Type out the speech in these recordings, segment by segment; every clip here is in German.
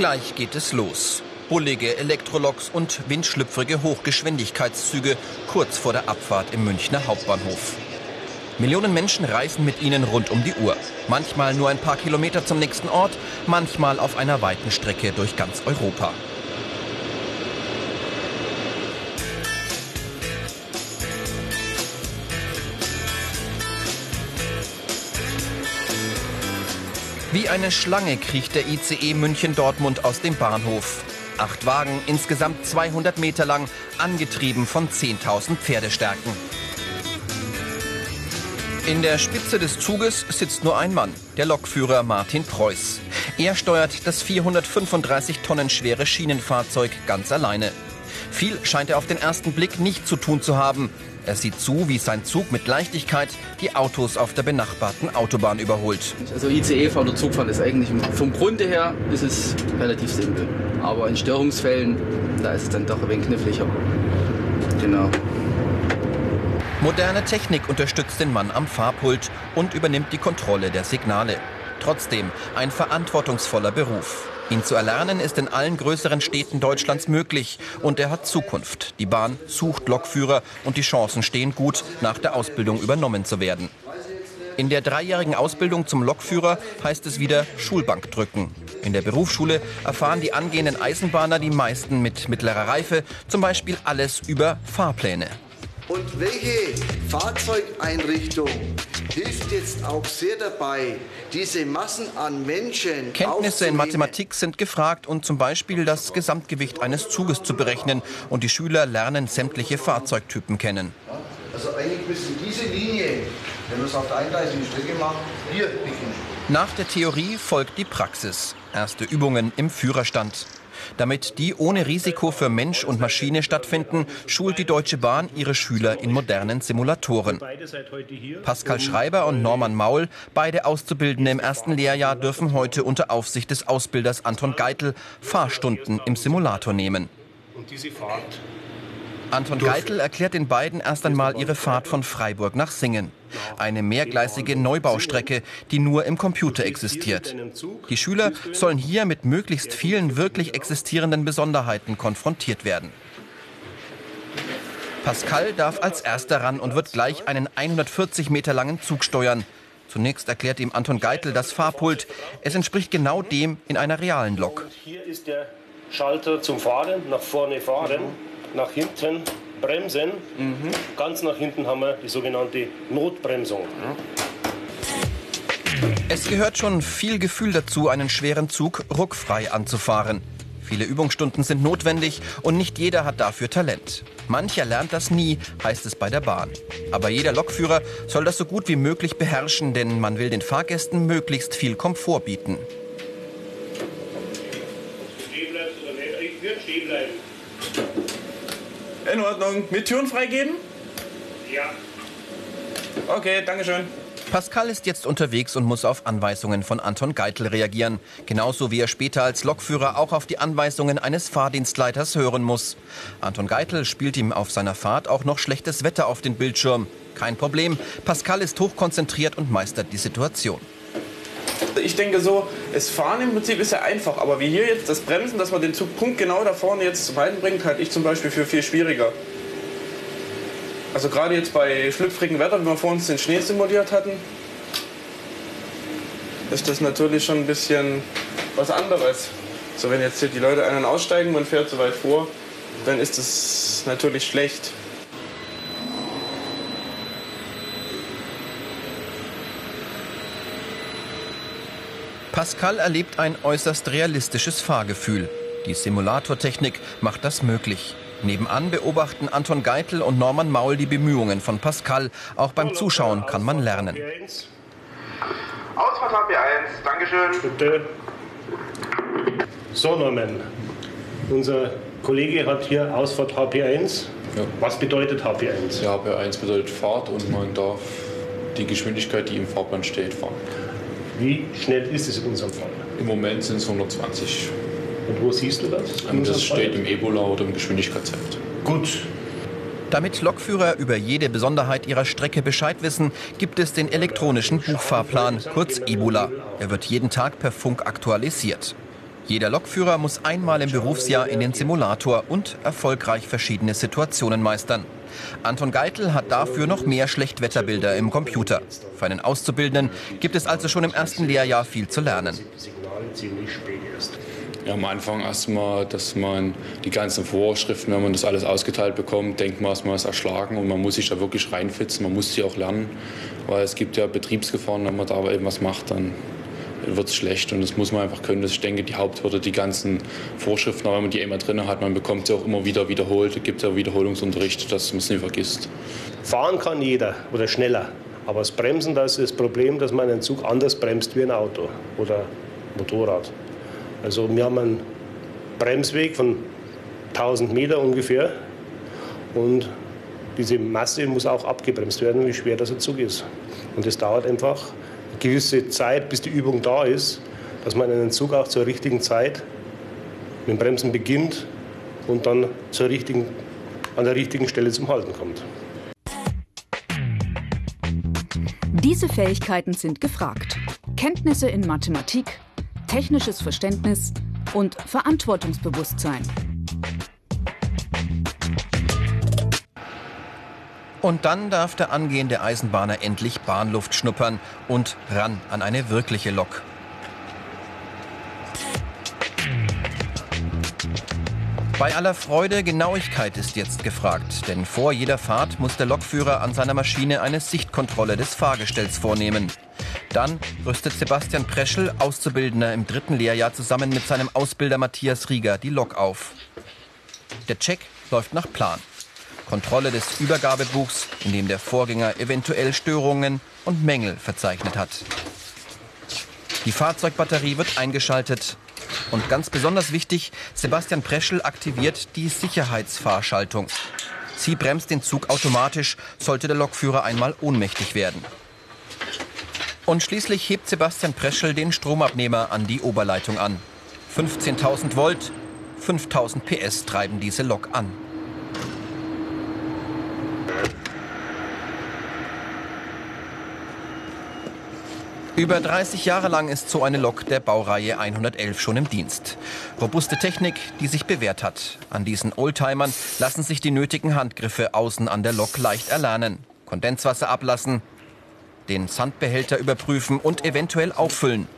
Gleich geht es los. Bullige Elektroloks und windschlüpfrige Hochgeschwindigkeitszüge kurz vor der Abfahrt im Münchner Hauptbahnhof. Millionen Menschen reisen mit ihnen rund um die Uhr. Manchmal nur ein paar Kilometer zum nächsten Ort, manchmal auf einer weiten Strecke durch ganz Europa. Wie eine Schlange kriecht der ICE München-Dortmund aus dem Bahnhof. Acht Wagen, insgesamt 200 Meter lang, angetrieben von 10.000 Pferdestärken. In der Spitze des Zuges sitzt nur ein Mann, der Lokführer Martin Preuß. Er steuert das 435 Tonnen schwere Schienenfahrzeug ganz alleine. Viel scheint er auf den ersten Blick nicht zu tun zu haben. Er sieht zu, wie sein Zug mit Leichtigkeit die Autos auf der benachbarten Autobahn überholt. Also ICE fahren oder Zugfahren ist eigentlich vom Grunde her ist es relativ simpel. Aber in Störungsfällen, da ist es dann doch ein wenig kniffliger. Genau. Moderne Technik unterstützt den Mann am Fahrpult und übernimmt die Kontrolle der Signale. Trotzdem ein verantwortungsvoller Beruf. Ihn zu erlernen ist in allen größeren Städten Deutschlands möglich und er hat Zukunft. Die Bahn sucht Lokführer und die Chancen stehen gut, nach der Ausbildung übernommen zu werden. In der dreijährigen Ausbildung zum Lokführer heißt es wieder Schulbank drücken. In der Berufsschule erfahren die angehenden Eisenbahner, die meisten mit mittlerer Reife, zum Beispiel alles über Fahrpläne. Und welche Fahrzeugeinrichtung hilft jetzt auch sehr dabei, diese Massen an Menschen Kenntnisse in Mathematik sind gefragt und zum Beispiel das Gesamtgewicht eines Zuges zu berechnen. Und die Schüler lernen sämtliche Fahrzeugtypen kennen. Also eigentlich müssen diese Linie, wenn man es auf der eingleisigen Strecke macht, hier beginnen. Nach der Theorie folgt die Praxis. Erste Übungen im Führerstand. Damit die ohne Risiko für Mensch und Maschine stattfinden, schult die Deutsche Bahn ihre Schüler in modernen Simulatoren. Pascal Schreiber und Norman Maul, beide Auszubildende im ersten Lehrjahr, dürfen heute unter Aufsicht des Ausbilders Anton Geitel Fahrstunden im Simulator nehmen. Und diese Fahrt Anton Geitel erklärt den beiden erst einmal ihre Fahrt von Freiburg nach Singen. Eine mehrgleisige Neubaustrecke, die nur im Computer existiert. Die Schüler sollen hier mit möglichst vielen wirklich existierenden Besonderheiten konfrontiert werden. Pascal darf als erster ran und wird gleich einen 140 Meter langen Zug steuern. Zunächst erklärt ihm Anton Geitel das Fahrpult. Es entspricht genau dem in einer realen Lok. Hier ist der Schalter zum Fahren, nach vorne fahren, nach hinten bremsen. Mhm. Ganz nach hinten haben wir die sogenannte Notbremsung. Es gehört schon viel Gefühl dazu, einen schweren Zug ruckfrei anzufahren. Viele Übungsstunden sind notwendig und nicht jeder hat dafür Talent. Mancher lernt das nie, heißt es bei der Bahn. Aber jeder Lokführer soll das so gut wie möglich beherrschen, denn man will den Fahrgästen möglichst viel Komfort bieten. Stehen bleibt oder nicht? Ich würde stehen bleiben. In Ordnung. Mit Türen freigeben? Ja. Okay, Dankeschön. Pascal ist jetzt unterwegs und muss auf Anweisungen von Anton Geitel reagieren. Genauso wie er später als Lokführer auch auf die Anweisungen eines Fahrdienstleiters hören muss. Anton Geitel spielt ihm auf seiner Fahrt auch noch schlechtes Wetter auf den Bildschirm. Kein Problem. Pascal ist hochkonzentriert und meistert die Situation. Ich denke so, das Fahren im Prinzip ist ja einfach, aber wie hier jetzt das Bremsen, dass man den Zug punktgenau da vorne jetzt zum Halten bringt, halte ich zum Beispiel für viel schwieriger. Also gerade jetzt bei schlüpfrigem Wetter, wie wir vor uns den Schnee simuliert hatten, ist das natürlich schon ein bisschen was anderes. So wenn jetzt hier die Leute einen aussteigen, man fährt so weit vor, dann ist das natürlich schlecht. Pascal erlebt ein äußerst realistisches Fahrgefühl. Die Simulatortechnik macht das möglich. Nebenan beobachten Anton Geitel und Norman Maul die Bemühungen von Pascal. Auch beim Zuschauen kann man lernen. Ausfahrt HP1, Dankeschön. Bitte. So, Norman. Unser Kollege hat hier Ausfahrt HP1. Ja. Was bedeutet HP1? Ja, HP1 bedeutet Fahrt und man darf die Geschwindigkeit, die im Fahrplan steht, fahren. Wie schnell ist es in unserem Fall? Im Moment sind es 120. Und wo siehst du das? In Und das steht im Ebola oder im Geschwindigkeitsheft. Gut. Damit Lokführer über jede Besonderheit ihrer Strecke Bescheid wissen, gibt es den elektronischen Buchfahrplan, kurz Ebola. Er wird jeden Tag per Funk aktualisiert. Jeder Lokführer muss einmal im Berufsjahr in den Simulator und erfolgreich verschiedene Situationen meistern. Anton Geitel hat dafür noch mehr Schlechtwetterbilder im Computer. Für einen Auszubildenden gibt es also schon im ersten Lehrjahr viel zu lernen. Ja, am Anfang erstmal, dass man die ganzen Vorschriften, wenn man das alles ausgeteilt bekommt, denkt man erstmal, es erschlagen und man muss sich da wirklich reinfitzen, man muss sie auch lernen, weil es gibt ja Betriebsgefahren, wenn man da eben was macht, dann wird es schlecht und das muss man einfach können. Das ich denke, die Haupthürde, die ganzen Vorschriften, wenn man die immer drin hat, man bekommt sie auch immer wieder wiederholt, gibt ja Wiederholungsunterricht, dass man es nicht vergisst. Fahren kann jeder oder schneller, aber das Bremsen, das ist das Problem, dass man einen Zug anders bremst wie ein Auto oder Motorrad. Also wir haben einen Bremsweg von 1000 Meter ungefähr und diese Masse muss auch abgebremst werden, wie schwer das Zug ist. Und das dauert einfach gewisse Zeit, bis die Übung da ist, dass man einen Zug auch zur richtigen Zeit mit dem Bremsen beginnt und dann zur richtigen, an der richtigen Stelle zum Halten kommt. Diese Fähigkeiten sind gefragt. Kenntnisse in Mathematik, technisches Verständnis und Verantwortungsbewusstsein. Und dann darf der angehende Eisenbahner endlich Bahnluft schnuppern und ran an eine wirkliche Lok. Bei aller Freude, Genauigkeit ist jetzt gefragt, denn vor jeder Fahrt muss der Lokführer an seiner Maschine eine Sichtkontrolle des Fahrgestells vornehmen. Dann rüstet Sebastian Preschel, Auszubildender im dritten Lehrjahr, zusammen mit seinem Ausbilder Matthias Rieger die Lok auf. Der Check läuft nach Plan. Kontrolle des Übergabebuchs, in dem der Vorgänger eventuell Störungen und Mängel verzeichnet hat. Die Fahrzeugbatterie wird eingeschaltet. Und ganz besonders wichtig, Sebastian Preschel aktiviert die Sicherheitsfahrschaltung. Sie bremst den Zug automatisch, sollte der Lokführer einmal ohnmächtig werden. Und schließlich hebt Sebastian Preschel den Stromabnehmer an die Oberleitung an. 15.000 Volt, 5.000 PS treiben diese Lok an. Über 30 Jahre lang ist so eine Lok der Baureihe 111 schon im Dienst. Robuste Technik, die sich bewährt hat. An diesen Oldtimern lassen sich die nötigen Handgriffe außen an der Lok leicht erlernen. Kondenswasser ablassen, den Sandbehälter überprüfen und eventuell auffüllen.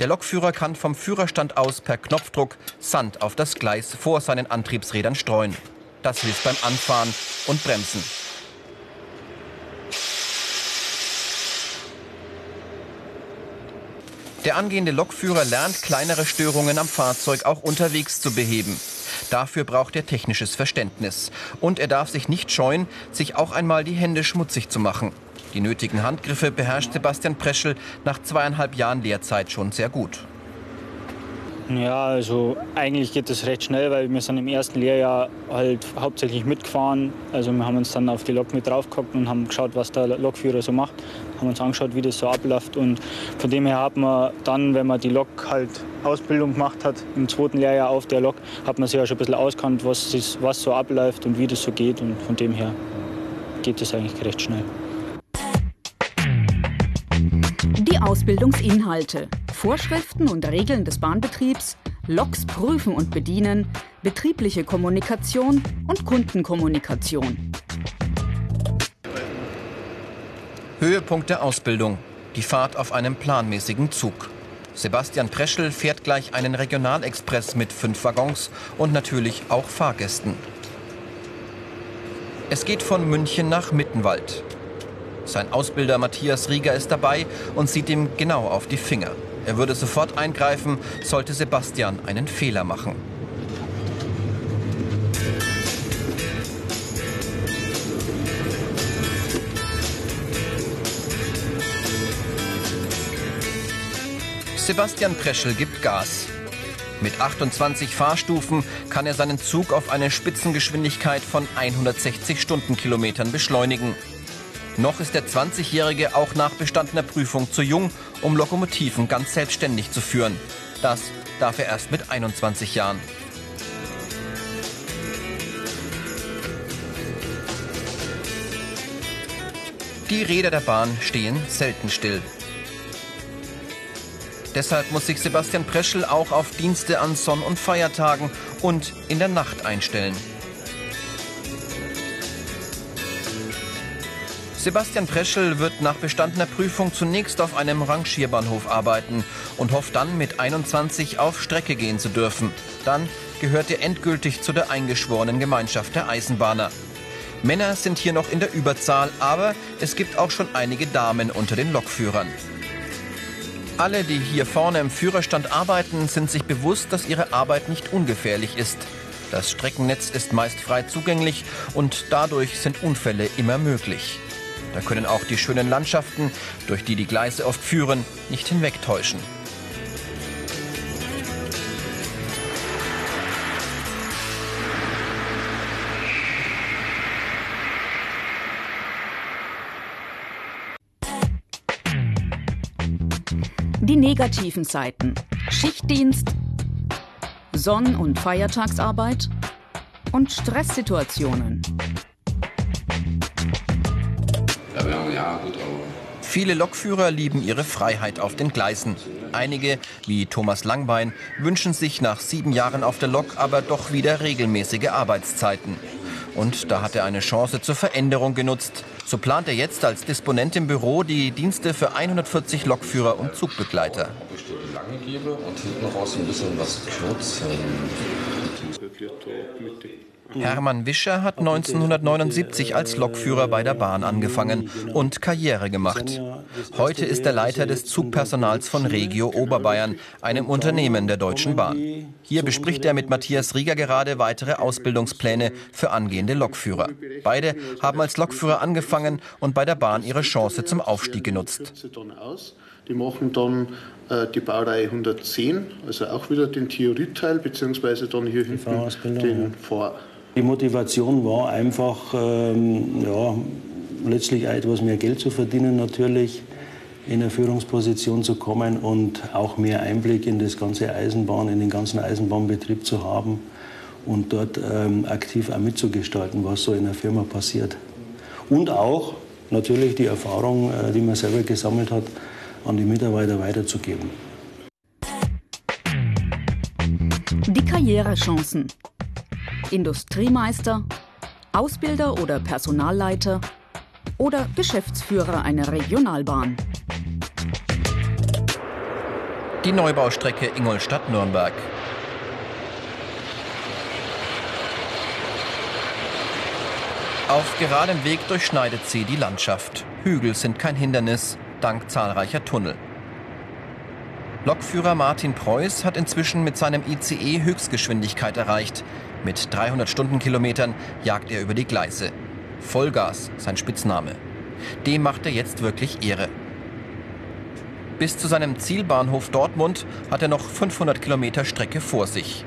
Der Lokführer kann vom Führerstand aus per Knopfdruck Sand auf das Gleis vor seinen Antriebsrädern streuen. Das hilft beim Anfahren und Bremsen. Der angehende Lokführer lernt, kleinere Störungen am Fahrzeug auch unterwegs zu beheben. Dafür braucht er technisches Verständnis. Und er darf sich nicht scheuen, sich auch einmal die Hände schmutzig zu machen. Die nötigen Handgriffe beherrscht Sebastian Preschel nach zweieinhalb Jahren Lehrzeit schon sehr gut. Ja, also eigentlich geht es recht schnell, weil wir sind im ersten Lehrjahr halt hauptsächlich mitgefahren. Also wir haben uns dann auf die Lok mit draufgehockt und haben geschaut, was der Lokführer so macht. Haben uns angeschaut, wie das so abläuft. Und von dem her hat man dann, wenn man die Lok halt Ausbildung gemacht hat, im zweiten Lehrjahr auf der Lok, hat man sich ja schon ein bisschen auskannt, was, ist, was so abläuft und wie das so geht. Und von dem her geht es eigentlich recht schnell. Die Ausbildungsinhalte. Vorschriften und Regeln des Bahnbetriebs, Loks prüfen und bedienen, betriebliche Kommunikation und Kundenkommunikation. Höhepunkt der Ausbildung. Die Fahrt auf einem planmäßigen Zug. Sebastian Preschel fährt gleich einen Regionalexpress mit fünf Waggons und natürlich auch Fahrgästen. Es geht von München nach Mittenwald. Sein Ausbilder Matthias Rieger ist dabei und sieht ihm genau auf die Finger. Er würde sofort eingreifen, sollte Sebastian einen Fehler machen. Sebastian Preschel gibt Gas. Mit 28 Fahrstufen kann er seinen Zug auf eine Spitzengeschwindigkeit von 160 Stundenkilometern beschleunigen. Noch ist der 20-Jährige auch nach bestandener Prüfung zu jung, um Lokomotiven ganz selbstständig zu führen. Das darf er erst mit 21 Jahren. Die Räder der Bahn stehen selten still. Deshalb muss sich Sebastian Preschel auch auf Dienste an Sonn- und Feiertagen und in der Nacht einstellen. Sebastian Preschel wird nach bestandener Prüfung zunächst auf einem Rangierbahnhof arbeiten und hofft dann mit 21 auf Strecke gehen zu dürfen. Dann gehört er endgültig zu der eingeschworenen Gemeinschaft der Eisenbahner. Männer sind hier noch in der Überzahl, aber es gibt auch schon einige Damen unter den Lokführern. Alle, die hier vorne im Führerstand arbeiten, sind sich bewusst, dass ihre Arbeit nicht ungefährlich ist. Das Streckennetz ist meist frei zugänglich und dadurch sind Unfälle immer möglich. Da können auch die schönen Landschaften, durch die die Gleise oft führen, nicht hinwegtäuschen. Die negativen Seiten. Schichtdienst, Sonn- und Feiertagsarbeit und Stresssituationen. Viele Lokführer lieben ihre Freiheit auf den Gleisen. Einige, wie Thomas Langbein, wünschen sich nach sieben Jahren auf der Lok aber doch wieder regelmäßige Arbeitszeiten. Und da hat er eine Chance zur Veränderung genutzt. So plant er jetzt als Disponent im Büro die Dienste für 140 Lokführer und Zugbegleiter. Und hinten raus ein bisschen was kürzen. Hermann Wischer hat 1979 als Lokführer bei der Bahn angefangen und Karriere gemacht. Heute ist er Leiter des Zugpersonals von Regio Oberbayern, einem Unternehmen der Deutschen Bahn. Hier bespricht er mit Matthias Rieger gerade weitere Ausbildungspläne für angehende Lokführer. Beide haben als Lokführer angefangen und bei der Bahn ihre Chance zum Aufstieg genutzt. Die machen dann äh, die Baureihe 110, also auch wieder den Theorieteil, beziehungsweise dann hier hinten den Vor. Die Motivation war einfach, ähm, ja, letztlich etwas mehr Geld zu verdienen natürlich, in eine Führungsposition zu kommen und auch mehr Einblick in das ganze Eisenbahn, in den ganzen Eisenbahnbetrieb zu haben und dort ähm, aktiv auch mitzugestalten, was so in der Firma passiert. Und auch natürlich die Erfahrung, äh, die man selber gesammelt hat, an die Mitarbeiter weiterzugeben. Die Karrierechancen. Industriemeister, Ausbilder oder Personalleiter oder Geschäftsführer einer Regionalbahn. Die Neubaustrecke Ingolstadt-Nürnberg. Auf geradem Weg durchschneidet sie die Landschaft. Hügel sind kein Hindernis, dank zahlreicher Tunnel. Lokführer Martin Preuß hat inzwischen mit seinem ICE Höchstgeschwindigkeit erreicht. Mit 300 Stundenkilometern jagt er über die Gleise. Vollgas, sein Spitzname. Dem macht er jetzt wirklich Ehre. Bis zu seinem Zielbahnhof Dortmund hat er noch 500 Kilometer Strecke vor sich.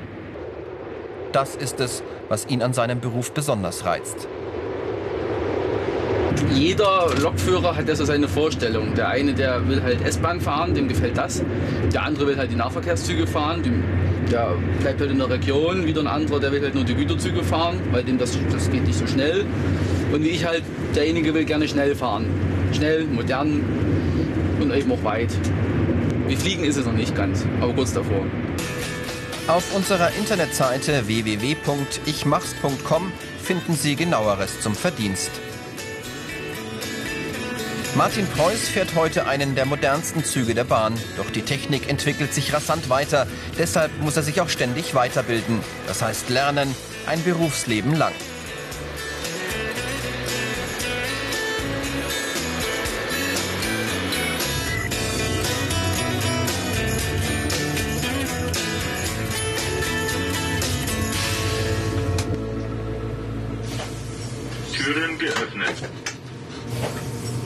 Das ist es, was ihn an seinem Beruf besonders reizt jeder Lokführer hat ja so seine Vorstellung. Der eine, der will halt S-Bahn fahren, dem gefällt das. Der andere will halt die Nahverkehrszüge fahren, dem, der bleibt halt in der Region. Wieder ein anderer, der will halt nur die Güterzüge fahren, weil dem das, das geht nicht so schnell. Und wie ich halt, derjenige will gerne schnell fahren. Schnell, modern und eben auch weit. Wie fliegen ist es noch nicht ganz, aber kurz davor. Auf unserer Internetseite www.ichmachs.com finden Sie genaueres zum Verdienst. Martin Preuß fährt heute einen der modernsten Züge der Bahn. Doch die Technik entwickelt sich rasant weiter. Deshalb muss er sich auch ständig weiterbilden. Das heißt lernen, ein Berufsleben lang.